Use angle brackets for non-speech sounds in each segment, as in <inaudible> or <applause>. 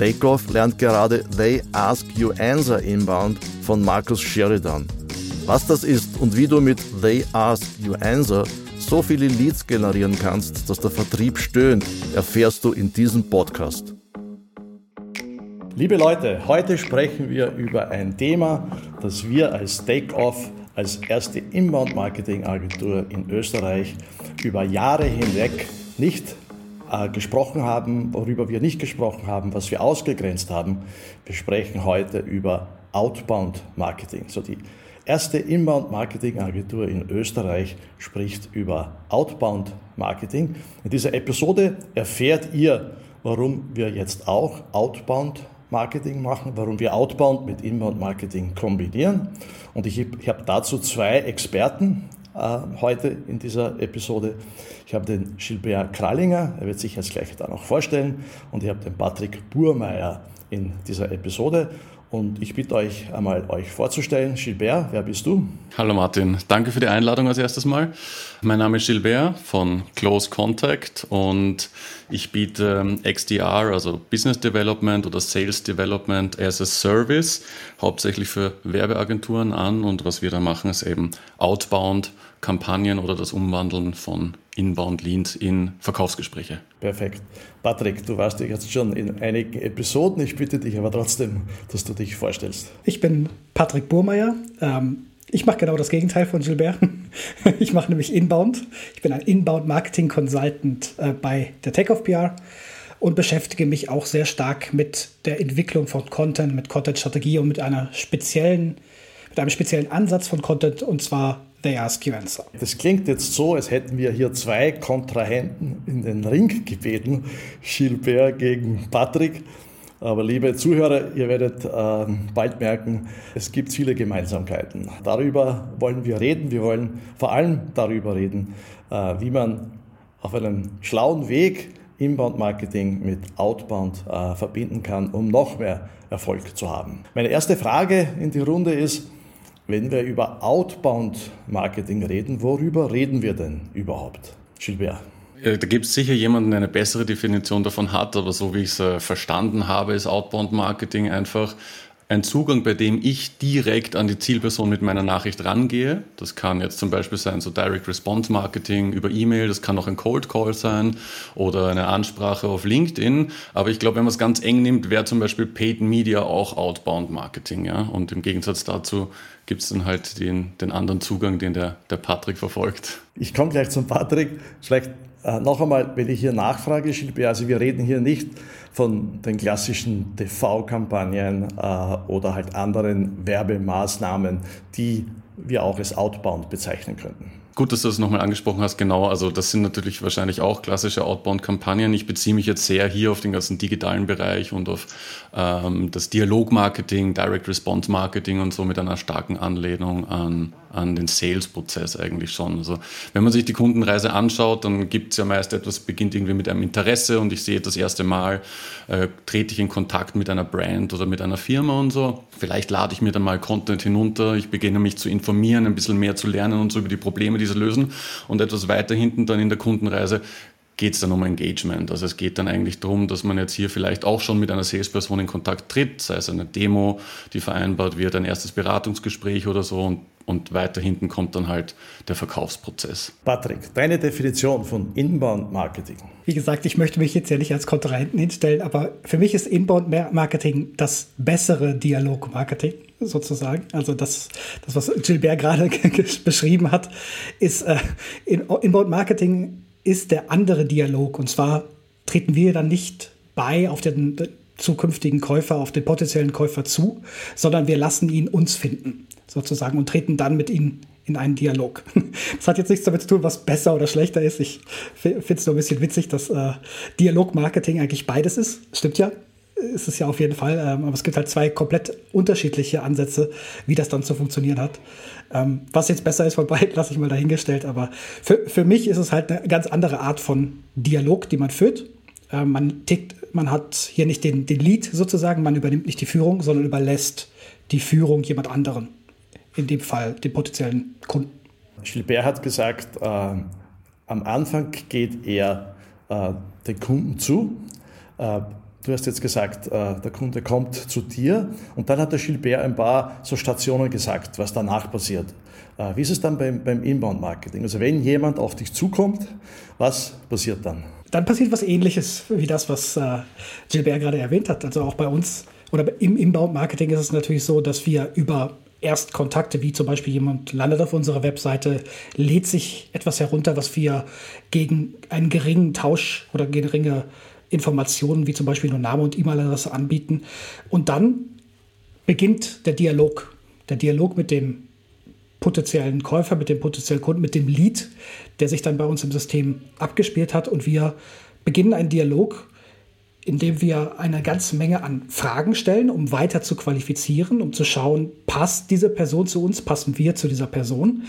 Takeoff lernt gerade They Ask You Answer Inbound von Markus Sheridan. Was das ist und wie du mit They Ask You Answer so viele Leads generieren kannst, dass der Vertrieb stöhnt, erfährst du in diesem Podcast. Liebe Leute, heute sprechen wir über ein Thema, das wir als Takeoff, als erste Inbound-Marketing-Agentur in Österreich über Jahre hinweg nicht gesprochen haben, worüber wir nicht gesprochen haben, was wir ausgegrenzt haben. Wir sprechen heute über Outbound Marketing. So die erste Inbound Marketing Agentur in Österreich spricht über Outbound Marketing. In dieser Episode erfährt ihr, warum wir jetzt auch Outbound Marketing machen, warum wir Outbound mit Inbound Marketing kombinieren. Und ich, ich habe dazu zwei Experten äh, heute in dieser Episode. Ich habe den Gilbert Krallinger, er wird sich jetzt gleich da noch vorstellen, und ich habe den Patrick Burmeier in dieser Episode. Und ich bitte euch einmal euch vorzustellen. Gilbert, wer bist du? Hallo Martin, danke für die Einladung als erstes Mal. Mein Name ist Gilbert von Close Contact und ich biete ähm, XDR, also Business Development oder Sales Development as a Service, hauptsächlich für Werbeagenturen an. Und was wir da machen, ist eben Outbound Kampagnen oder das Umwandeln von Inbound Leads in Verkaufsgespräche. Perfekt. Patrick, du warst ja jetzt schon in einigen Episoden. Ich bitte dich aber trotzdem, dass du dich vorstellst. Ich bin Patrick Burmeier. Ähm, ich mache genau das Gegenteil von Gilbert. <laughs> Ich mache nämlich Inbound. Ich bin ein Inbound Marketing Consultant äh, bei der Tech of PR und beschäftige mich auch sehr stark mit der Entwicklung von Content, mit Content-Strategie und mit einer speziellen, mit einem speziellen Ansatz von Content und zwar You Answer. Das klingt jetzt so, als hätten wir hier zwei Kontrahenten in den Ring gebeten, Gilbert gegen Patrick. Aber liebe Zuhörer, ihr werdet äh, bald merken, es gibt viele Gemeinsamkeiten. Darüber wollen wir reden. Wir wollen vor allem darüber reden, äh, wie man auf einem schlauen Weg Inbound-Marketing mit Outbound äh, verbinden kann, um noch mehr Erfolg zu haben. Meine erste Frage in die Runde ist, wenn wir über Outbound-Marketing reden, worüber reden wir denn überhaupt? Gilbert. Da gibt es sicher jemanden, der eine bessere Definition davon hat, aber so wie ich es äh, verstanden habe, ist Outbound-Marketing einfach ein Zugang, bei dem ich direkt an die Zielperson mit meiner Nachricht rangehe. Das kann jetzt zum Beispiel sein, so Direct Response Marketing über E-Mail, das kann auch ein Cold Call sein oder eine Ansprache auf LinkedIn. Aber ich glaube, wenn man es ganz eng nimmt, wäre zum Beispiel Paid Media auch Outbound Marketing. Ja? Und im Gegensatz dazu gibt es dann halt den, den anderen Zugang, den der, der Patrick verfolgt. Ich komme gleich zum Patrick. Vielleicht noch einmal, wenn ich hier nachfrage, Gilbert, also wir reden hier nicht von den klassischen TV-Kampagnen äh, oder halt anderen Werbemaßnahmen, die wir auch als Outbound bezeichnen könnten. Gut, dass du das nochmal angesprochen hast, genau. Also das sind natürlich wahrscheinlich auch klassische Outbound-Kampagnen. Ich beziehe mich jetzt sehr hier auf den ganzen digitalen Bereich und auf ähm, das Dialog-Marketing, Direct-Response-Marketing und so mit einer starken Anlehnung an, an den Sales-Prozess eigentlich schon. Also wenn man sich die Kundenreise anschaut, dann gibt es ja meist etwas, beginnt irgendwie mit einem Interesse und ich sehe das erste Mal, äh, trete ich in Kontakt mit einer Brand oder mit einer Firma und so. Vielleicht lade ich mir dann mal Content hinunter, ich beginne mich zu informieren, ein bisschen mehr zu lernen und so über die Probleme, die sie lösen. Und etwas weiter hinten dann in der Kundenreise geht es dann um Engagement. Also es geht dann eigentlich darum, dass man jetzt hier vielleicht auch schon mit einer Salesperson in Kontakt tritt, sei es eine Demo, die vereinbart wird, ein erstes Beratungsgespräch oder so und, und weiter hinten kommt dann halt der Verkaufsprozess. Patrick, deine Definition von Inbound Marketing. Wie gesagt, ich möchte mich jetzt ja nicht als Kontrahenten hinstellen, aber für mich ist Inbound Marketing das bessere Dialog-Marketing sozusagen. Also das, das was Gilbert gerade <laughs> beschrieben hat, ist äh, Inbound Marketing ist der andere Dialog. Und zwar treten wir dann nicht bei auf den zukünftigen Käufer, auf den potenziellen Käufer zu, sondern wir lassen ihn uns finden, sozusagen, und treten dann mit ihm in einen Dialog. <laughs> Das hat jetzt nichts damit zu tun, was besser oder schlechter ist. Ich finde es nur ein bisschen witzig, dass äh, Dialogmarketing eigentlich beides ist. Stimmt ja. Ist es ja auf jeden Fall. Ähm, aber es gibt halt zwei komplett unterschiedliche Ansätze, wie das dann zu funktionieren hat. Ähm, was jetzt besser ist von beiden, <laughs> lasse ich mal dahingestellt. Aber für, für mich ist es halt eine ganz andere Art von Dialog, die man führt. Ähm, man tickt, man hat hier nicht den, den Lead sozusagen, man übernimmt nicht die Führung, sondern überlässt die Führung jemand anderen. In dem Fall dem potenziellen Kunden. Gilbert hat gesagt, äh, am Anfang geht er äh, den Kunden zu. Äh, du hast jetzt gesagt, äh, der Kunde kommt zu dir und dann hat der Gilbert ein paar so Stationen gesagt, was danach passiert. Äh, wie ist es dann beim, beim Inbound-Marketing? Also wenn jemand auf dich zukommt, was passiert dann? Dann passiert was ähnliches wie das, was äh, Gilbert gerade erwähnt hat. Also auch bei uns oder im Inbound-Marketing ist es natürlich so, dass wir über Erstkontakte, wie zum Beispiel jemand landet auf unserer Webseite, lädt sich etwas herunter, was wir gegen einen geringen Tausch oder geringe Informationen, wie zum Beispiel nur Name und E-Mail-Adresse anbieten. Und dann beginnt der Dialog. Der Dialog mit dem potenziellen Käufer, mit dem potenziellen Kunden, mit dem Lead, der sich dann bei uns im System abgespielt hat. Und wir beginnen einen Dialog indem wir eine ganze Menge an Fragen stellen, um weiter zu qualifizieren, um zu schauen, passt diese Person zu uns, passen wir zu dieser Person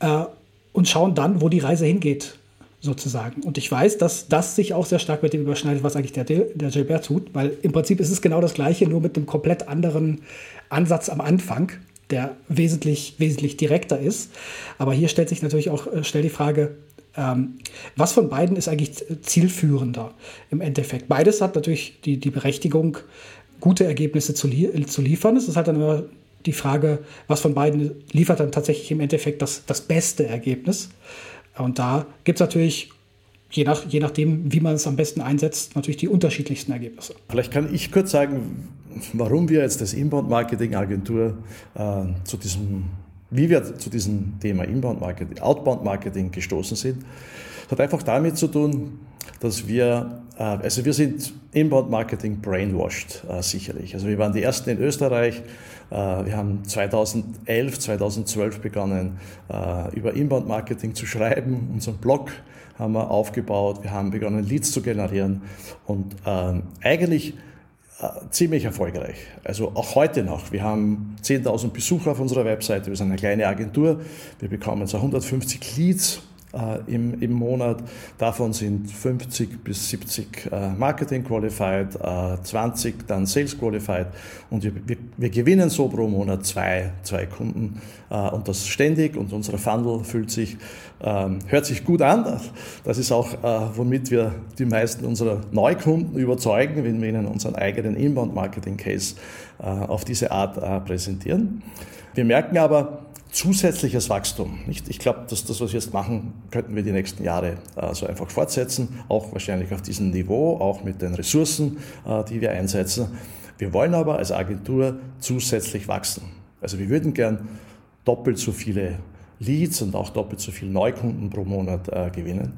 äh, und schauen dann, wo die Reise hingeht, sozusagen. Und ich weiß, dass das sich auch sehr stark mit dem überschneidet, was eigentlich der, der Gilbert tut, weil im Prinzip ist es genau das Gleiche, nur mit einem komplett anderen Ansatz am Anfang, der wesentlich, wesentlich direkter ist. Aber hier stellt sich natürlich auch äh, schnell die Frage, ähm, was von beiden ist eigentlich zielführender im Endeffekt? Beides hat natürlich die, die Berechtigung, gute Ergebnisse zu, li zu liefern. Es ist halt dann immer die Frage, was von beiden liefert dann tatsächlich im Endeffekt das, das beste Ergebnis. Und da gibt es natürlich, je, nach, je nachdem, wie man es am besten einsetzt, natürlich die unterschiedlichsten Ergebnisse. Vielleicht kann ich kurz sagen, warum wir jetzt als Inbound-Marketing-Agentur äh, zu diesem wie wir zu diesem Thema Inbound-Marketing, Outbound-Marketing gestoßen sind, hat einfach damit zu tun, dass wir, äh, also wir sind Inbound-Marketing brainwashed, äh, sicherlich. Also wir waren die Ersten in Österreich. Äh, wir haben 2011, 2012 begonnen, über Inbound-Marketing zu schreiben. Unseren Blog haben wir aufgebaut. Wir haben begonnen, Leads zu generieren. Und ähm, eigentlich ziemlich erfolgreich. Also auch heute noch. Wir haben 10.000 Besucher auf unserer Webseite. Wir sind eine kleine Agentur. Wir bekommen so 150 Leads im, im Monat. Davon sind 50 bis 70 äh, Marketing Qualified, äh, 20 dann Sales Qualified und wir, wir, wir, gewinnen so pro Monat zwei, zwei Kunden äh, und das ständig und unser Funnel fühlt sich, ähm, hört sich gut an. Das ist auch, äh, womit wir die meisten unserer Neukunden überzeugen, wenn wir ihnen unseren eigenen Inbound Marketing Case äh, auf diese Art präsentieren. Wir merken aber, zusätzliches Wachstum. Nicht? Ich glaube, dass das, was wir jetzt machen, könnten wir die nächsten Jahre äh, so einfach fortsetzen, auch wahrscheinlich auf diesem Niveau, auch mit den Ressourcen, äh, die wir einsetzen. Wir wollen aber als Agentur zusätzlich wachsen. Also wir würden gern doppelt so viele Leads und auch doppelt so viele Neukunden pro Monat äh, gewinnen.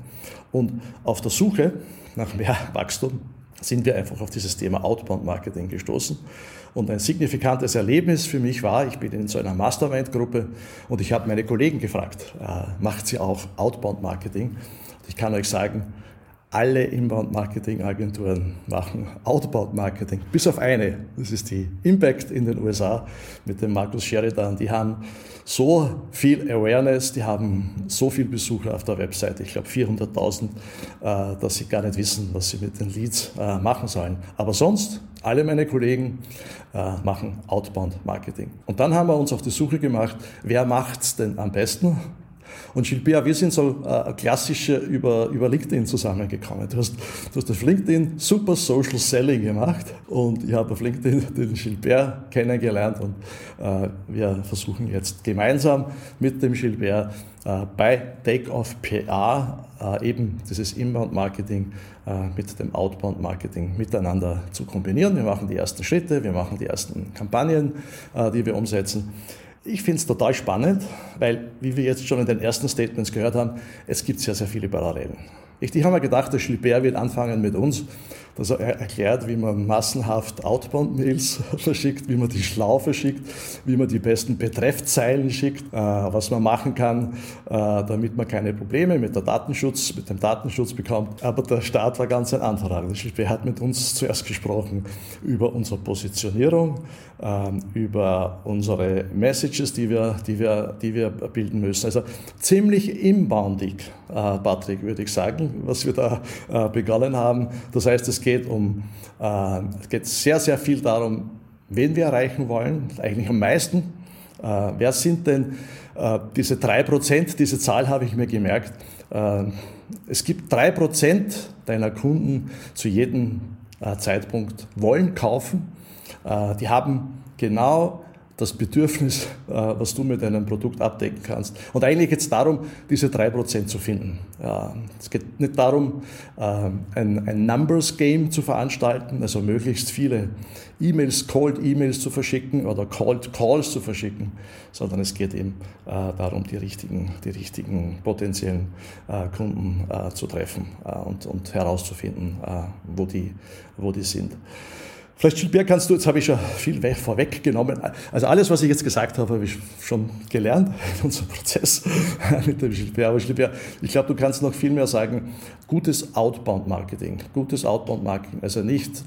Und auf der Suche nach mehr <laughs> Wachstum sind wir einfach auf dieses Thema Outbound Marketing gestoßen und ein signifikantes Erlebnis für mich war, ich bin in so einer Mastermind-Gruppe und ich habe meine Kollegen gefragt, äh, macht sie auch Outbound-Marketing? Ich kann euch sagen, alle Inbound-Marketing-Agenturen machen Outbound-Marketing, bis auf eine. Das ist die Impact in den USA mit dem Markus Sheridan. Die haben so viel Awareness, die haben so viel Besucher auf der Webseite, ich glaube 400.000, äh, dass sie gar nicht wissen, was sie mit den Leads äh, machen sollen. Aber sonst, alle meine Kollegen äh, machen Outbound-Marketing. Und dann haben wir uns auf die Suche gemacht, wer macht's denn am besten? Und Gilbert, wir sind so äh, klassische über, über LinkedIn zusammengekommen. Du hast, du hast auf LinkedIn super Social Selling gemacht und ich habe auf LinkedIn den Gilbert kennengelernt und äh, wir versuchen jetzt gemeinsam mit dem Gilbert äh, bei Takeoff PA äh, eben dieses Inbound-Marketing äh, mit dem Outbound-Marketing miteinander zu kombinieren. Wir machen die ersten Schritte, wir machen die ersten Kampagnen, äh, die wir umsetzen. Ich finde es total spannend, weil, wie wir jetzt schon in den ersten Statements gehört haben, es gibt sehr, sehr viele Parallelen. Ich, ich habe mir gedacht, der Gilbert wird anfangen mit uns er erklärt, wie man massenhaft Outbound-Mails <laughs> verschickt, wie man die schlau verschickt, wie man die besten Betreffzeilen schickt, äh, was man machen kann, äh, damit man keine Probleme mit, der Datenschutz, mit dem Datenschutz bekommt. Aber der Start war ganz ein anderer. Der hat mit uns zuerst gesprochen über unsere Positionierung, ähm, über unsere Messages, die wir, die wir, die wir bilden müssen. Also ziemlich inboundig, äh, Patrick, würde ich sagen, was wir da begonnen haben. Das heißt, es geht um, äh, es geht sehr, sehr viel darum, wen wir erreichen wollen, eigentlich am meisten. Äh, wer sind denn äh, diese drei Prozent? Diese Zahl habe ich mir gemerkt. Äh, es gibt drei Prozent deiner Kunden zu jedem äh, Zeitpunkt wollen kaufen. Äh, die haben genau das Bedürfnis, äh, was du mit deinem Produkt abdecken kannst. Und eigentlich geht es darum, diese drei Prozent zu finden. Es geht nicht darum, äh, ein, ein Numbers-Game zu veranstalten, also möglichst viele E-Mails, Cold E-Mails zu verschicken oder Cold Calls zu verschicken, sondern es geht eben äh, darum, die richtigen, die richtigen potenziellen Kunden zu treffen und herauszufinden, wo die, wo die sind. Vielleicht, Gilbert, kannst du, jetzt habe ich schon viel vorweggenommen. Also alles, was ich jetzt gesagt habe, habe ich schon gelernt in unserem Prozess <laughs> mit dem Gilbert. Aber Gilbert, ich glaube, du kannst noch viel mehr sagen. Gutes Outbound-Marketing. Gutes Outbound-Marketing. Also nicht,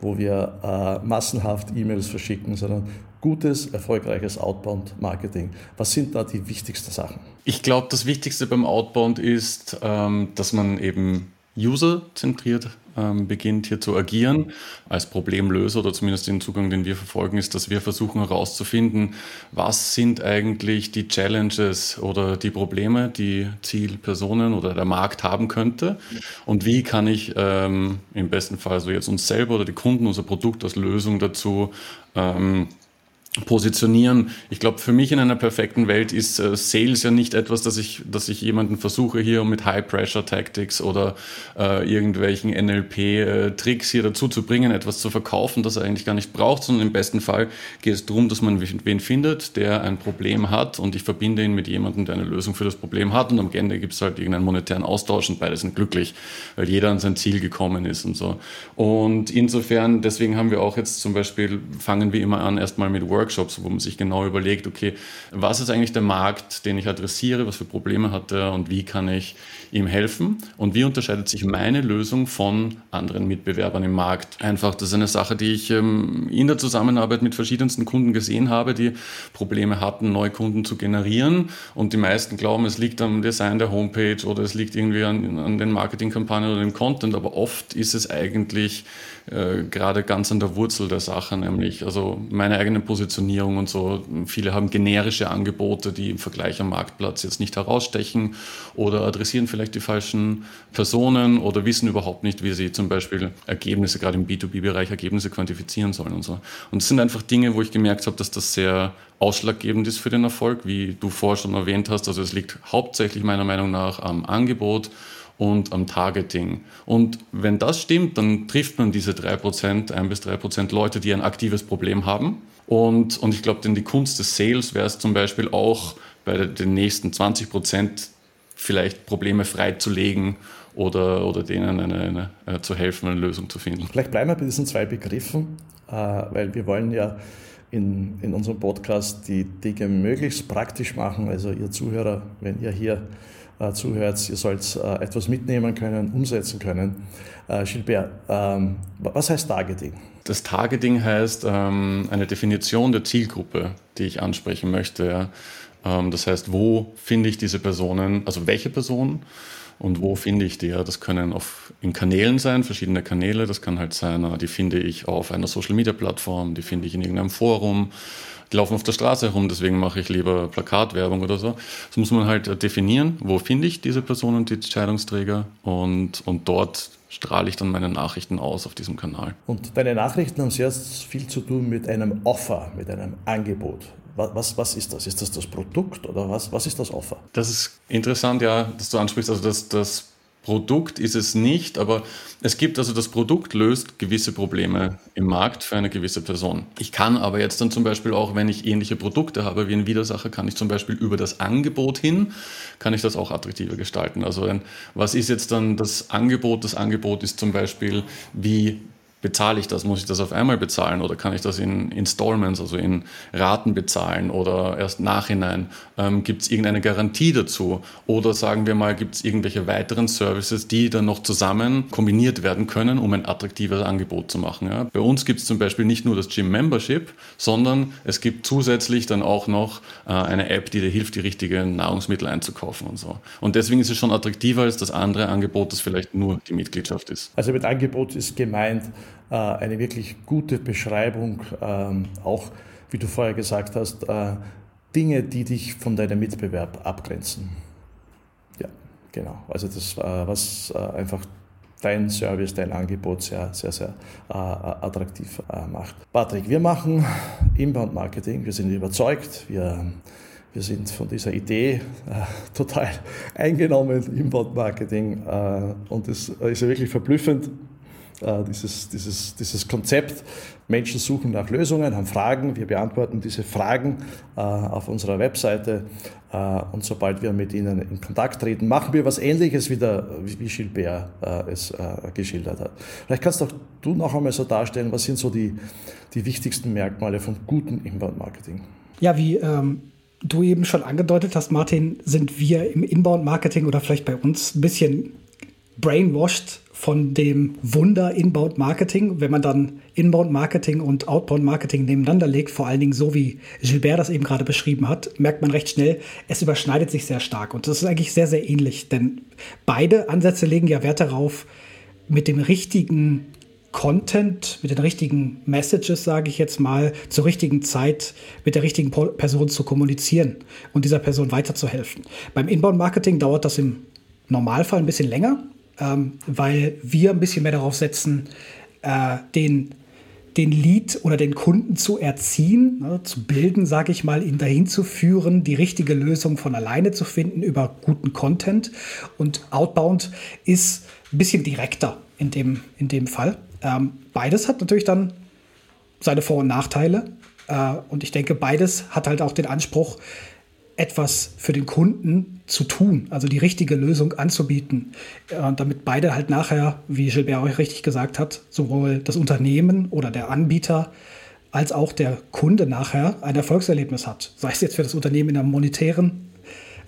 wo wir äh, massenhaft E-Mails verschicken, sondern gutes, erfolgreiches Outbound-Marketing. Was sind da die wichtigsten Sachen? Ich glaube, das Wichtigste beim Outbound ist, ähm, dass man eben user-zentriert ähm, beginnt hier zu agieren. Als Problemlöser oder zumindest den Zugang, den wir verfolgen, ist, dass wir versuchen herauszufinden, was sind eigentlich die Challenges oder die Probleme, die Zielpersonen oder der Markt haben könnte. Und wie kann ich ähm, im besten Fall so jetzt uns selber oder die Kunden unser Produkt als Lösung dazu ähm, positionieren. Ich glaube, für mich in einer perfekten Welt ist äh, Sales ja nicht etwas, dass ich, dass ich jemanden versuche hier mit High-Pressure-Tactics oder äh, irgendwelchen NLP-Tricks hier dazu zu bringen, etwas zu verkaufen, das er eigentlich gar nicht braucht, sondern im besten Fall geht es darum, dass man wen findet, der ein Problem hat und ich verbinde ihn mit jemandem, der eine Lösung für das Problem hat und am Ende gibt es halt irgendeinen monetären Austausch und beide sind glücklich, weil jeder an sein Ziel gekommen ist und so. Und insofern, deswegen haben wir auch jetzt zum Beispiel, fangen wir immer an, erstmal mit Work Workshops, wo man sich genau überlegt, okay, was ist eigentlich der Markt, den ich adressiere, was für Probleme hat er und wie kann ich ihm helfen? Und wie unterscheidet sich meine Lösung von anderen Mitbewerbern im Markt. Einfach, das ist eine Sache, die ich ähm, in der Zusammenarbeit mit verschiedensten Kunden gesehen habe, die Probleme hatten, neue Kunden zu generieren. Und die meisten glauben, es liegt am Design der Homepage oder es liegt irgendwie an, an den Marketingkampagnen oder dem Content, aber oft ist es eigentlich äh, gerade ganz an der Wurzel der Sache, nämlich also meine eigene Positionierung und so. Viele haben generische Angebote, die im Vergleich am Marktplatz jetzt nicht herausstechen oder adressieren vielleicht die falschen Personen oder wissen überhaupt nicht, wie sie zum Beispiel Ergebnisse, gerade im B2B-Bereich Ergebnisse quantifizieren sollen und so. Und es sind einfach Dinge, wo ich gemerkt habe, dass das sehr ausschlaggebend ist für den Erfolg, wie du vorher schon erwähnt hast. Also es liegt hauptsächlich meiner Meinung nach am Angebot und am Targeting. Und wenn das stimmt, dann trifft man diese 3%, 1 bis 3% Leute, die ein aktives Problem haben. Und, und ich glaube, denn die Kunst des Sales wäre es zum Beispiel auch bei den nächsten 20% vielleicht Probleme freizulegen oder, oder denen eine, eine, eine, zu helfen, eine Lösung zu finden. Vielleicht bleiben wir bei diesen zwei Begriffen, äh, weil wir wollen ja in, in unserem Podcast die Dinge möglichst praktisch machen. Also ihr Zuhörer, wenn ihr hier äh, zuhört, ihr sollt äh, etwas mitnehmen können, umsetzen können. Äh, Gilbert, ähm, was heißt Targeting? Das Targeting heißt ähm, eine Definition der Zielgruppe, die ich ansprechen möchte. Ja. Ähm, das heißt, wo finde ich diese Personen, also welche Personen und wo finde ich die? Ja, das können auf, in Kanälen sein, verschiedene Kanäle. Das kann halt sein, die finde ich auf einer Social-Media-Plattform, die finde ich in irgendeinem Forum, die laufen auf der Straße herum, deswegen mache ich lieber Plakatwerbung oder so. Das muss man halt definieren, wo finde ich diese Personen, die Entscheidungsträger und, und dort strahle ich dann meine Nachrichten aus auf diesem Kanal. Und deine Nachrichten haben sehr viel zu tun mit einem Offer, mit einem Angebot. Was, was ist das? Ist das das Produkt oder was, was ist das Offer? Das ist interessant, ja, dass du ansprichst. Also das, das Produkt ist es nicht, aber es gibt also das Produkt löst gewisse Probleme im Markt für eine gewisse Person. Ich kann aber jetzt dann zum Beispiel auch, wenn ich ähnliche Produkte habe wie ein Widersacher, kann ich zum Beispiel über das Angebot hin, kann ich das auch attraktiver gestalten. Also ein, was ist jetzt dann das Angebot? Das Angebot ist zum Beispiel, wie bezahle ich das? Muss ich das auf einmal bezahlen oder kann ich das in Installments, also in Raten bezahlen oder erst nachhinein? Ähm, gibt es irgendeine Garantie dazu? Oder sagen wir mal, gibt es irgendwelche weiteren Services, die dann noch zusammen kombiniert werden können, um ein attraktives Angebot zu machen? Ja? Bei uns gibt es zum Beispiel nicht nur das Gym Membership, sondern es gibt zusätzlich dann auch noch äh, eine App, die dir hilft, die richtigen Nahrungsmittel einzukaufen und so. Und deswegen ist es schon attraktiver als das andere Angebot, das vielleicht nur die Mitgliedschaft ist. Also mit Angebot ist gemeint, eine wirklich gute Beschreibung, ähm, auch wie du vorher gesagt hast, äh, Dinge, die dich von deinem Mitbewerb abgrenzen. Ja, genau. Also das, äh, was einfach dein Service, dein Angebot sehr, sehr, sehr attraktiv macht. Patrick, wir machen Inbound-Marketing. Wir sind überzeugt. Wir wir sind von dieser Idee äh, total <laughs> eingenommen, Inbound-Marketing. Äh, und es ist ja wirklich verblüffend, äh, dieses, dieses, dieses Konzept. Menschen suchen nach Lösungen, haben Fragen, wir beantworten diese Fragen äh, auf unserer Webseite äh, und sobald wir mit ihnen in Kontakt treten, machen wir was Ähnliches wie, der, wie Gilbert es geschildert hat. Vielleicht kannst auch du noch einmal so darstellen, was sind so die, die wichtigsten Merkmale von gutem Inbound-Marketing? Ja, wie ähm, du eben schon angedeutet hast, Martin, sind wir im Inbound-Marketing oder vielleicht bei uns ein bisschen brainwashed von dem Wunder Inbound Marketing, wenn man dann Inbound Marketing und Outbound Marketing nebeneinander legt, vor allen Dingen so wie Gilbert das eben gerade beschrieben hat, merkt man recht schnell, es überschneidet sich sehr stark. Und das ist eigentlich sehr, sehr ähnlich, denn beide Ansätze legen ja Wert darauf, mit dem richtigen Content, mit den richtigen Messages, sage ich jetzt mal, zur richtigen Zeit mit der richtigen Person zu kommunizieren und dieser Person weiterzuhelfen. Beim Inbound-Marketing dauert das im Normalfall ein bisschen länger, ähm, weil wir ein bisschen mehr darauf setzen, äh, den, den Lead oder den Kunden zu erziehen, ne, zu bilden, sage ich mal, ihn dahin zu führen, die richtige Lösung von alleine zu finden über guten Content. Und Outbound ist ein bisschen direkter in dem, in dem Fall. Ähm, beides hat natürlich dann seine Vor- und Nachteile. Äh, und ich denke, beides hat halt auch den Anspruch, etwas für den Kunden zu tun, also die richtige Lösung anzubieten, äh, damit beide halt nachher, wie Gilbert euch richtig gesagt hat, sowohl das Unternehmen oder der Anbieter als auch der Kunde nachher ein Erfolgserlebnis hat. Sei es jetzt für das Unternehmen in einem monetären,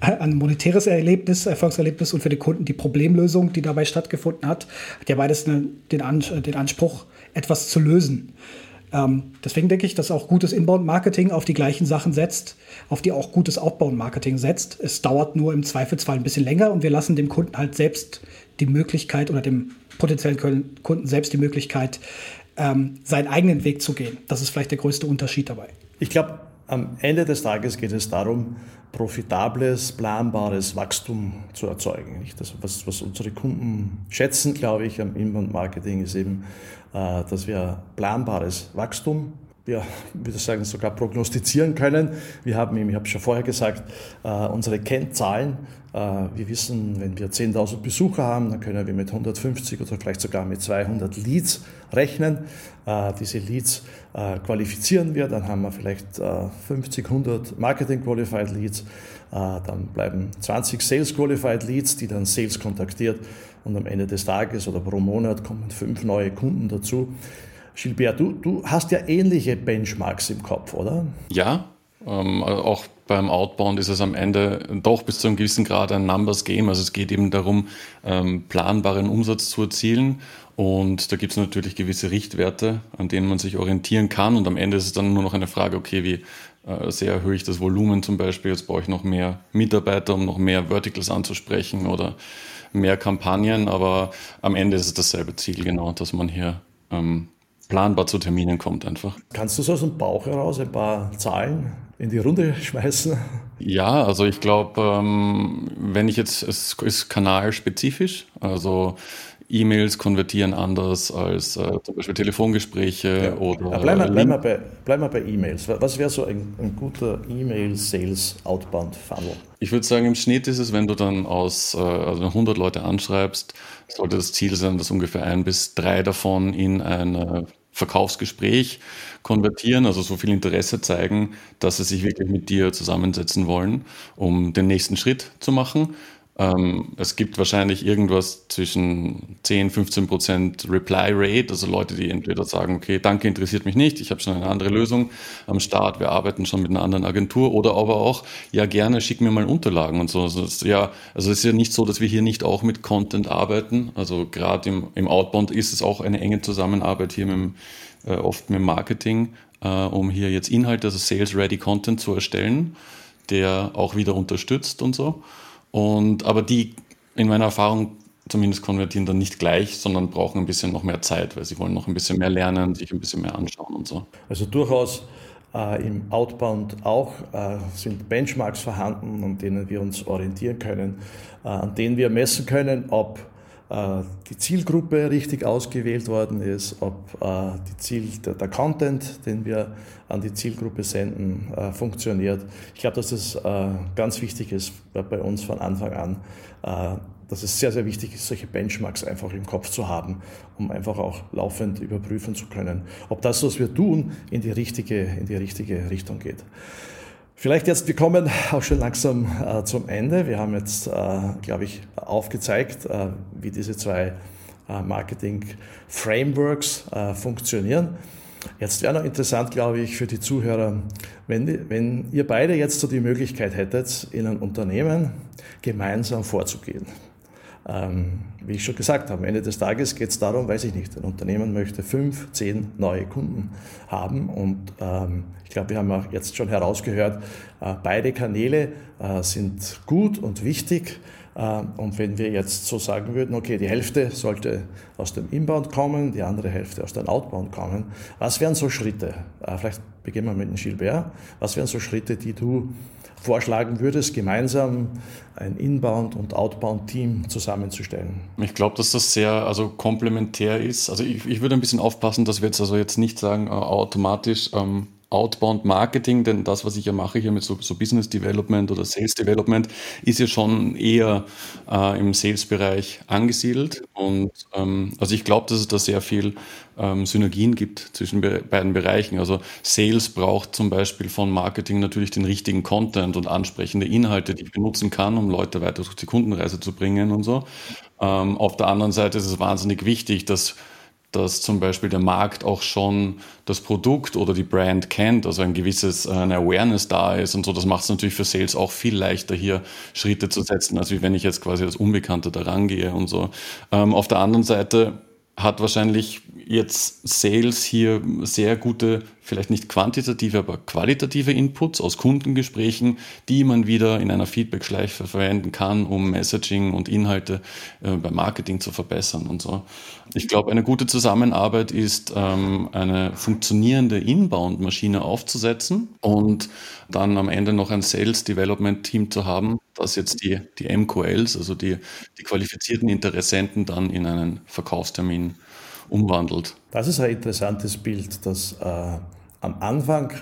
äh, ein monetäres Erlebnis, Erfolgserlebnis und für den Kunden die Problemlösung, die dabei stattgefunden hat, hat ja beides den, den Anspruch, etwas zu lösen. Ähm, deswegen denke ich, dass auch gutes Inbound-Marketing auf die gleichen Sachen setzt, auf die auch gutes Outbound-Marketing setzt. Es dauert nur im Zweifelsfall ein bisschen länger und wir lassen dem Kunden halt selbst die Möglichkeit oder dem potenziellen Kunden selbst die Möglichkeit, ähm, seinen eigenen Weg zu gehen. Das ist vielleicht der größte Unterschied dabei. Ich glaube, am Ende des Tages geht es darum, profitables, planbares Wachstum zu erzeugen. Das, was, was unsere Kunden schätzen, glaube ich, am Inbound-Marketing ist eben äh, dass wir planbares Wachstum wir, würde sagen, sogar prognostizieren können. Wir haben, ich habe schon vorher gesagt, äh, unsere Kennzahlen. Äh, wir wissen, wenn wir 10.000 Besucher haben, dann können wir mit 150 oder vielleicht sogar mit 200 Leads rechnen. diese Leads qualifizieren wir, dann haben wir vielleicht 50, 100 Marketing Qualified Leads. dann bleiben 20 Sales Qualified Leads, die dann Sales kontaktiert und am Ende des Tages oder pro Monat kommen fünf neue Kunden dazu. Gilbert, du, du hast ja ähnliche Benchmarks im Kopf, oder? Ja, ähm, auch beim Outbound ist es am Ende doch bis zu einem gewissen Grad ein Numbers Game. Also es geht eben darum, ähm, planbaren Umsatz zu erzielen. Und da gibt es natürlich gewisse Richtwerte, an denen man sich orientieren kann. Und am Ende ist es dann nur noch eine Frage, okay, wie äh, sehr erhöhe ich das Volumen zum Beispiel? Jetzt brauche ich noch mehr Mitarbeiter, um noch mehr Verticals anzusprechen oder mehr Kampagnen, aber am Ende ist es dasselbe Ziel, genau, dass man hier ähm, planbar zu Terminen kommt einfach. Kannst du so aus dem Bauch heraus ein paar Zahlen in die Runde <laughs> schmeißen? Ja, also ich glaube, ähm, wenn ich jetzt, es ist kanalspezifisch, also E-Mails konvertieren anders als äh, zum Beispiel Telefongespräche ja. oder. bleiben, wir, bleiben, wir bei, bleiben wir bei E-Mails. Was wäre so ein, ein guter E-Mail-Sales-Outbound-Funnel? Ich würde sagen, im Schnitt ist es, wenn du dann aus äh, also 100 Leute anschreibst, sollte das Ziel sein, dass ungefähr ein bis drei davon in ein Verkaufsgespräch konvertieren, also so viel Interesse zeigen, dass sie sich wirklich mit dir zusammensetzen wollen, um den nächsten Schritt zu machen. Ähm, es gibt wahrscheinlich irgendwas zwischen 10, 15 Prozent Reply Rate, also Leute, die entweder sagen, okay, danke, interessiert mich nicht, ich habe schon eine andere Lösung am Start, wir arbeiten schon mit einer anderen Agentur oder aber auch, ja gerne, schick mir mal Unterlagen und so. Also es, ja, also es ist ja nicht so, dass wir hier nicht auch mit Content arbeiten. Also gerade im, im Outbound ist es auch eine enge Zusammenarbeit hier mit dem, äh, oft mit dem Marketing, äh, um hier jetzt Inhalte, also Sales-Ready Content zu erstellen, der auch wieder unterstützt und so. Und, aber die in meiner Erfahrung zumindest konvertieren dann nicht gleich, sondern brauchen ein bisschen noch mehr Zeit, weil sie wollen noch ein bisschen mehr lernen, sich ein bisschen mehr anschauen und so. Also durchaus äh, im Outbound auch äh, sind Benchmarks vorhanden, an denen wir uns orientieren können, äh, an denen wir messen können, ob die Zielgruppe richtig ausgewählt worden ist, ob äh, die Ziel, der, Content, den wir an die Zielgruppe senden, äh, funktioniert. Ich glaube, dass das ganz wichtig ist bei uns von Anfang an, dass es sehr, sehr wichtig ist, solche Benchmarks einfach im Kopf zu haben, um einfach auch laufend überprüfen zu können, ob das, was wir tun, in die richtige, in die richtige Richtung geht. Vielleicht jetzt, wir kommen auch schon langsam äh, zum Ende. Wir haben jetzt, äh, glaube ich, aufgezeigt, äh, wie diese zwei äh, Marketing-Frameworks äh, funktionieren. Jetzt wäre noch interessant, glaube ich, für die Zuhörer, wenn, wenn ihr beide jetzt so die Möglichkeit hättet, in einem Unternehmen gemeinsam vorzugehen. Ähm, wie ich schon gesagt habe, am Ende des Tages geht es darum, weiß ich nicht, ein Unternehmen möchte fünf, zehn neue Kunden haben und ähm, ich glaube, wir haben auch jetzt schon herausgehört, äh, beide Kanäle äh, sind gut und wichtig. Äh, und wenn wir jetzt so sagen würden, okay, die Hälfte sollte aus dem Inbound kommen, die andere Hälfte aus dem Outbound kommen, was wären so Schritte? Äh, vielleicht beginnen wir mit dem Gilbert. Was wären so Schritte, die du vorschlagen würdest, gemeinsam ein Inbound- und Outbound-Team zusammenzustellen? Ich glaube, dass das sehr also komplementär ist. Also ich, ich würde ein bisschen aufpassen, dass wir jetzt also jetzt nicht sagen, äh, automatisch ähm, Outbound Marketing, denn das, was ich ja mache hier mit so, so Business Development oder Sales Development, ist ja schon eher äh, im Sales-Bereich angesiedelt. Und ähm, also ich glaube, dass es da sehr viel ähm, Synergien gibt zwischen be beiden Bereichen. Also Sales braucht zum Beispiel von Marketing natürlich den richtigen Content und ansprechende Inhalte, die ich benutzen kann, um Leute weiter durch die Kundenreise zu bringen und so. Ähm, auf der anderen Seite ist es wahnsinnig wichtig, dass dass zum Beispiel der Markt auch schon das Produkt oder die Brand kennt, also ein gewisses äh, eine Awareness da ist und so. Das macht es natürlich für Sales auch viel leichter, hier Schritte zu setzen, als wie wenn ich jetzt quasi als Unbekannter da rangehe und so. Ähm, auf der anderen Seite hat wahrscheinlich jetzt Sales hier sehr gute, vielleicht nicht quantitative, aber qualitative Inputs aus Kundengesprächen, die man wieder in einer Feedback-Schleife verwenden kann, um Messaging und Inhalte äh, beim Marketing zu verbessern und so. Ich glaube, eine gute Zusammenarbeit ist, ähm, eine funktionierende Inbound-Maschine aufzusetzen und dann am Ende noch ein Sales-Development-Team zu haben, das jetzt die, die MQLs, also die, die qualifizierten Interessenten dann in einen Verkaufstermin umwandelt. Das ist ein interessantes Bild, dass äh, am Anfang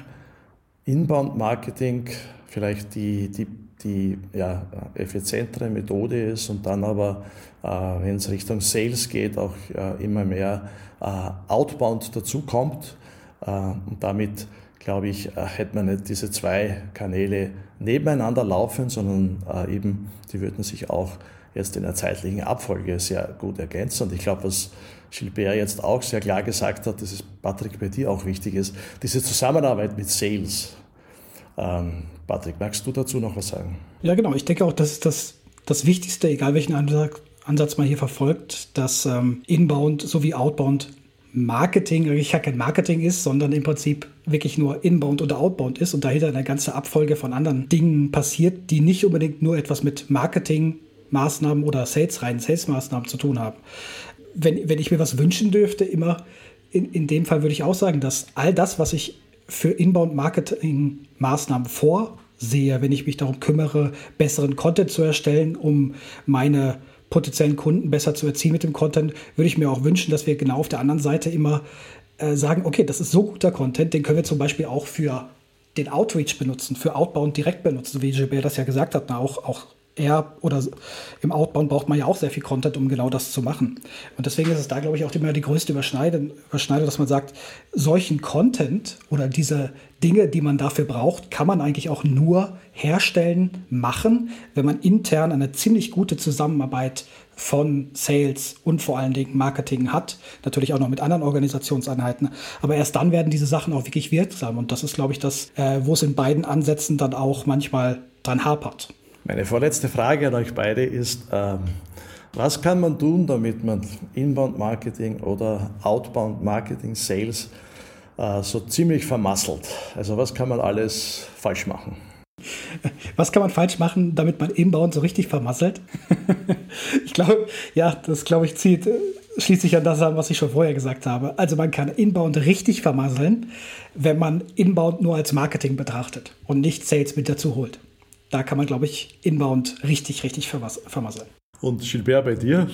Inbound-Marketing vielleicht die, die, die ja, effizientere Methode ist und dann aber, äh, wenn es Richtung Sales geht, auch äh, immer mehr äh, Outbound dazukommt äh, und damit glaube ich, äh, hätte man nicht diese zwei Kanäle nebeneinander laufen, sondern äh, eben, die würden sich auch jetzt in der zeitlichen Abfolge sehr gut ergänzen. Und ich glaube, was Gilbert jetzt auch sehr klar gesagt hat, dass es Patrick bei dir auch wichtig ist, diese Zusammenarbeit mit Sales. Ähm, Patrick, magst du dazu noch was sagen? Ja, genau. Ich denke auch, das ist das, das Wichtigste, egal welchen Ansatz man hier verfolgt, dass ähm, Inbound sowie Outbound Marketing eigentlich kein Marketing ist, sondern im Prinzip wirklich nur Inbound oder Outbound ist und dahinter eine ganze Abfolge von anderen Dingen passiert, die nicht unbedingt nur etwas mit Marketingmaßnahmen oder Sales, reinen Sales-Maßnahmen zu tun haben. Wenn, wenn ich mir was wünschen dürfte, immer in, in dem Fall würde ich auch sagen, dass all das, was ich für Inbound-Marketing-Maßnahmen vorsehe, wenn ich mich darum kümmere, besseren Content zu erstellen, um meine potenziellen Kunden besser zu erzielen mit dem Content, würde ich mir auch wünschen, dass wir genau auf der anderen Seite immer äh, sagen, okay, das ist so guter Content, den können wir zum Beispiel auch für den Outreach benutzen, für Outbound direkt benutzen, wie Gilbert das ja gesagt hat, auch, auch er oder im Outbound braucht man ja auch sehr viel Content, um genau das zu machen. Und deswegen ist es da, glaube ich, auch immer die größte Überschneidung, dass man sagt, solchen Content oder diese Dinge, die man dafür braucht, kann man eigentlich auch nur herstellen, machen, wenn man intern eine ziemlich gute Zusammenarbeit von Sales und vor allen Dingen Marketing hat. Natürlich auch noch mit anderen Organisationseinheiten. Aber erst dann werden diese Sachen auch wirklich wirksam. Und das ist, glaube ich, das, äh, wo es in beiden Ansätzen dann auch manchmal dran hapert. Meine vorletzte Frage an euch beide ist, ähm, was kann man tun, damit man Inbound-Marketing oder Outbound-Marketing, Sales äh, so ziemlich vermasselt? Also was kann man alles falsch machen? Was kann man falsch machen, damit man Inbound so richtig vermasselt? <laughs> ich glaube, ja, das glaube ich zieht, äh, schließt sich an das an, was ich schon vorher gesagt habe. Also man kann Inbound richtig vermasseln, wenn man Inbound nur als Marketing betrachtet und nicht Sales mit dazu holt da kann man, glaube ich, inbound richtig, richtig vermasseln. Und Gilbert, bei dir?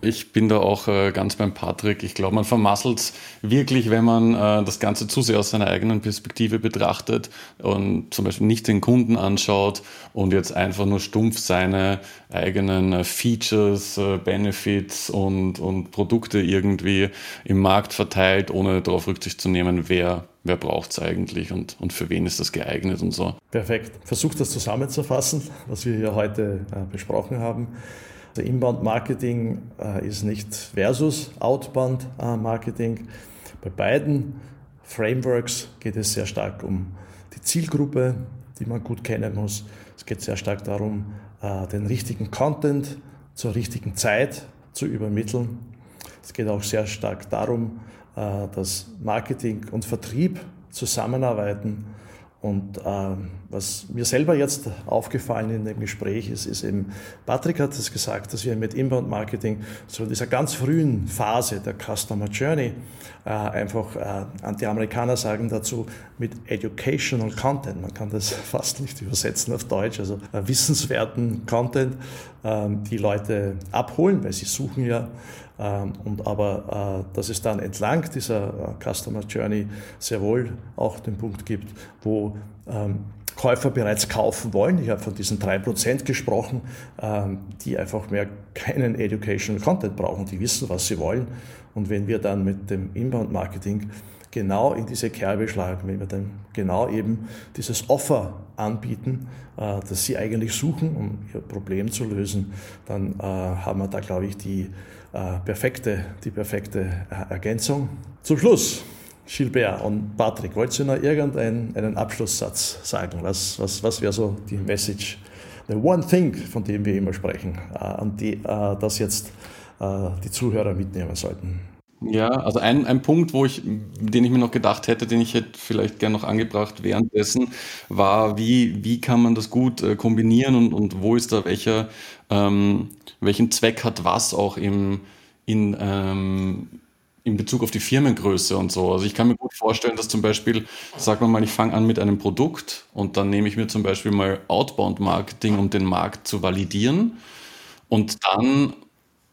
Ich bin da auch äh, ganz beim Patrick. Ich glaube, man vermasselt es wirklich, wenn man äh, das Ganze zu sehr aus seiner eigenen Perspektive betrachtet und zum Beispiel nicht den Kunden anschaut und jetzt einfach nur stumpf seine eigenen äh, Features, äh, Benefits und, und Produkte irgendwie im Markt verteilt, ohne darauf Rücksicht zu nehmen, wer wer braucht es eigentlich und, und für wen ist das geeignet und so. Perfekt. Versuch das zusammenzufassen, was wir hier heute äh, besprochen haben. Der Inbound-Marketing äh, ist nicht versus Outbound-Marketing. Bei beiden Frameworks geht es sehr stark um die Zielgruppe, die man gut kennen muss. Es geht sehr stark darum, äh, den richtigen Content zur richtigen Zeit zu übermitteln. Es geht auch sehr stark darum, äh, dass Marketing und Vertrieb zusammenarbeiten. Und äh, was mir selber jetzt aufgefallen in dem Gespräch ist, ist eben, Patrick hat es gesagt, dass wir mit Inbound Marketing in dieser ganz frühen Phase der Customer Journey äh, einfach, äh, die Amerikaner sagen dazu, mit Educational Content, man kann das <laughs> fast nicht übersetzen auf Deutsch, also äh, wissenswerten Content, ähm, die Leute abholen, weil sie suchen ja ähm, und aber, äh, dass es dann entlang dieser äh, Customer Journey sehr wohl auch den Punkt gibt, wo ähm, Käufer bereits kaufen wollen. Ich habe von diesen 3% gesprochen, ähm, die einfach mehr keinen Educational Content brauchen, die wissen, was sie wollen. Und wenn wir dann mit dem Inbound-Marketing genau in diese Kerbe schlagen, wenn wir dann genau eben dieses Offer anbieten, äh, das sie eigentlich suchen, um ihr Problem zu lösen, dann haben wir da, glaube ich, die äh, perfekte, die perfekte äh, Ergänzung. Zum Schluss, Gilbert und Patrick, wollt ihr noch irgendeinen Abschlusssatz sagen? Was, was, was wäre so die Message, the one thing, von dem wir immer sprechen, äh, an die, äh, das jetzt äh, die Zuhörer mitnehmen sollten? Ja, also ein, ein Punkt, wo ich, den ich mir noch gedacht hätte, den ich hätte vielleicht gerne noch angebracht währenddessen, war, wie, wie kann man das gut äh, kombinieren und, und wo ist da welcher, ähm, welchen Zweck hat was auch im, in, ähm, in Bezug auf die Firmengröße und so. Also ich kann mir gut vorstellen, dass zum Beispiel, sagen wir mal, ich fange an mit einem Produkt und dann nehme ich mir zum Beispiel mal Outbound Marketing, um den Markt zu validieren. Und dann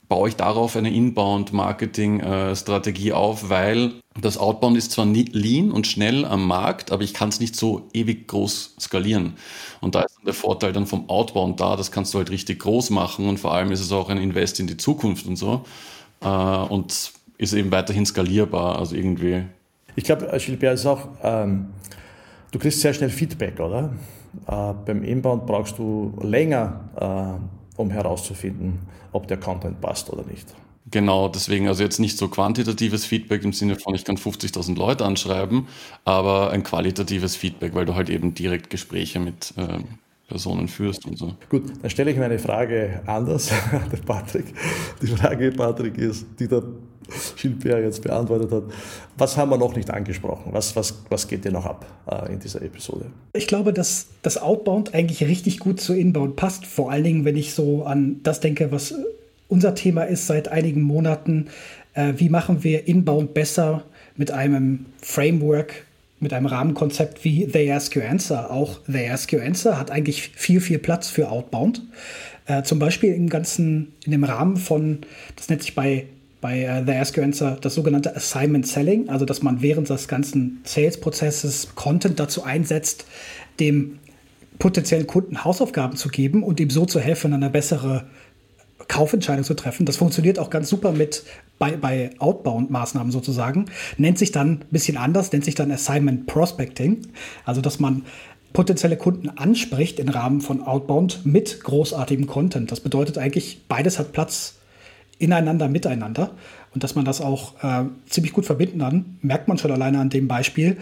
baue ich darauf eine Inbound-Marketing-Strategie auf, weil das Outbound ist zwar lean und schnell am Markt, aber ich kann es nicht so ewig groß skalieren. Und da ist der Vorteil dann vom Outbound da, das kannst du halt richtig groß machen und vor allem ist es auch ein Invest in die Zukunft und so. Äh, und ist eben weiterhin skalierbar, also irgendwie. Ich glaube, Gilbert ist auch, ähm, du kriegst sehr schnell Feedback, oder? Äh, beim Inbound brauchst du länger, äh, um herauszufinden, ob der Content passt oder nicht. Genau, deswegen also jetzt nicht so quantitatives Feedback im Sinne von, ich kann 50.000 Leute anschreiben, aber ein qualitatives Feedback, weil du halt eben direkt Gespräche mit äh, Personen führst und so. Gut, dann stelle ich meine Frage anders, <laughs> der Patrick. Die Frage, Patrick, ist, die der Gilbert jetzt beantwortet hat. Was haben wir noch nicht angesprochen? Was, was, was geht dir noch ab äh, in dieser Episode? Ich glaube, dass das Outbound eigentlich richtig gut zu Inbound passt. Vor allen Dingen, wenn ich so an das denke, was unser Thema ist seit einigen Monaten. Äh, wie machen wir Inbound besser mit einem Framework, mit einem Rahmenkonzept wie They Ask You Answer. Auch They Ask You Answer hat eigentlich viel, viel Platz für Outbound. Äh, zum Beispiel im ganzen, in dem Rahmen von, das nennt sich bei, bei uh, The Ask You Answer das sogenannte Assignment Selling, also dass man während des ganzen Sales-Prozesses Content dazu einsetzt, dem potenziellen Kunden Hausaufgaben zu geben und ihm so zu helfen, eine bessere Kaufentscheidung zu treffen. Das funktioniert auch ganz super mit bei, bei Outbound-Maßnahmen sozusagen. Nennt sich dann ein bisschen anders, nennt sich dann Assignment Prospecting. Also, dass man potenzielle Kunden anspricht im Rahmen von Outbound mit großartigem Content. Das bedeutet eigentlich, beides hat Platz ineinander, miteinander. Und dass man das auch äh, ziemlich gut verbinden kann, merkt man schon alleine an dem Beispiel.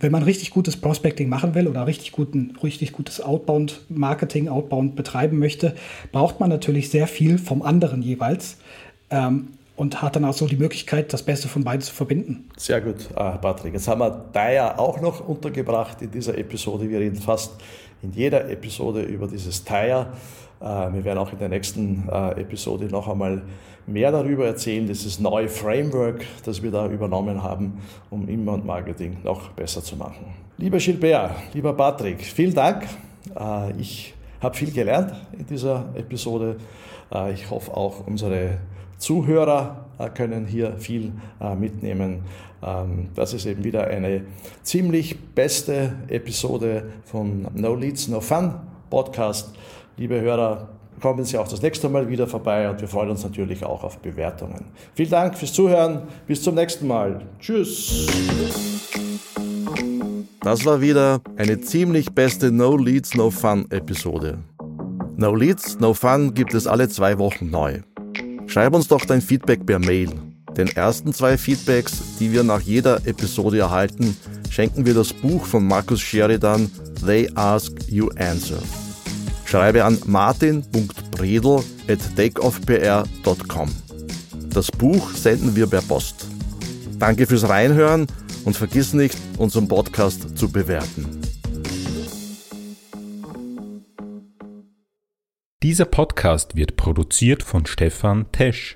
Wenn man richtig gutes Prospecting machen will oder richtig, guten, richtig gutes Outbound-Marketing, Outbound betreiben möchte, braucht man natürlich sehr viel vom anderen jeweils. Ähm, und hat dann auch so die Möglichkeit, das Beste von beiden zu verbinden. Sehr gut, äh, Patrick. Jetzt haben wir da auch noch untergebracht in dieser Episode. Wir reden fast in jeder Episode über dieses Tire. Äh, wir werden auch in der nächsten äh, Episode noch einmal mehr darüber erzählen, dieses neue Framework, das wir da übernommen haben, um Inbound-Marketing noch besser zu machen. Lieber Gilbert, lieber Patrick, vielen Dank. Ich habe viel gelernt in dieser Episode. Ich hoffe auch unsere Zuhörer äh, können hier viel äh, mitnehmen. Ähm, das ist eben wieder eine ziemlich beste Episode vom No Leads, No Fun Podcast. Liebe Hörer, kommen Sie auch das nächste Mal wieder vorbei und wir freuen uns natürlich auch auf Bewertungen. Vielen Dank fürs Zuhören. Bis zum nächsten Mal. Tschüss. Das war wieder eine ziemlich beste No Leads, No Fun Episode. No Leads, No Fun gibt es alle zwei Wochen neu. Schreib uns doch dein Feedback per Mail. Den ersten zwei Feedbacks, die wir nach jeder Episode erhalten, schenken wir das Buch von Markus Sheridan They Ask You Answer. Schreibe an martin.bredel at takeoffpr.com. Das Buch senden wir per Post. Danke fürs Reinhören und vergiss nicht, unseren Podcast zu bewerten. Dieser Podcast wird produziert von Stefan Tesch.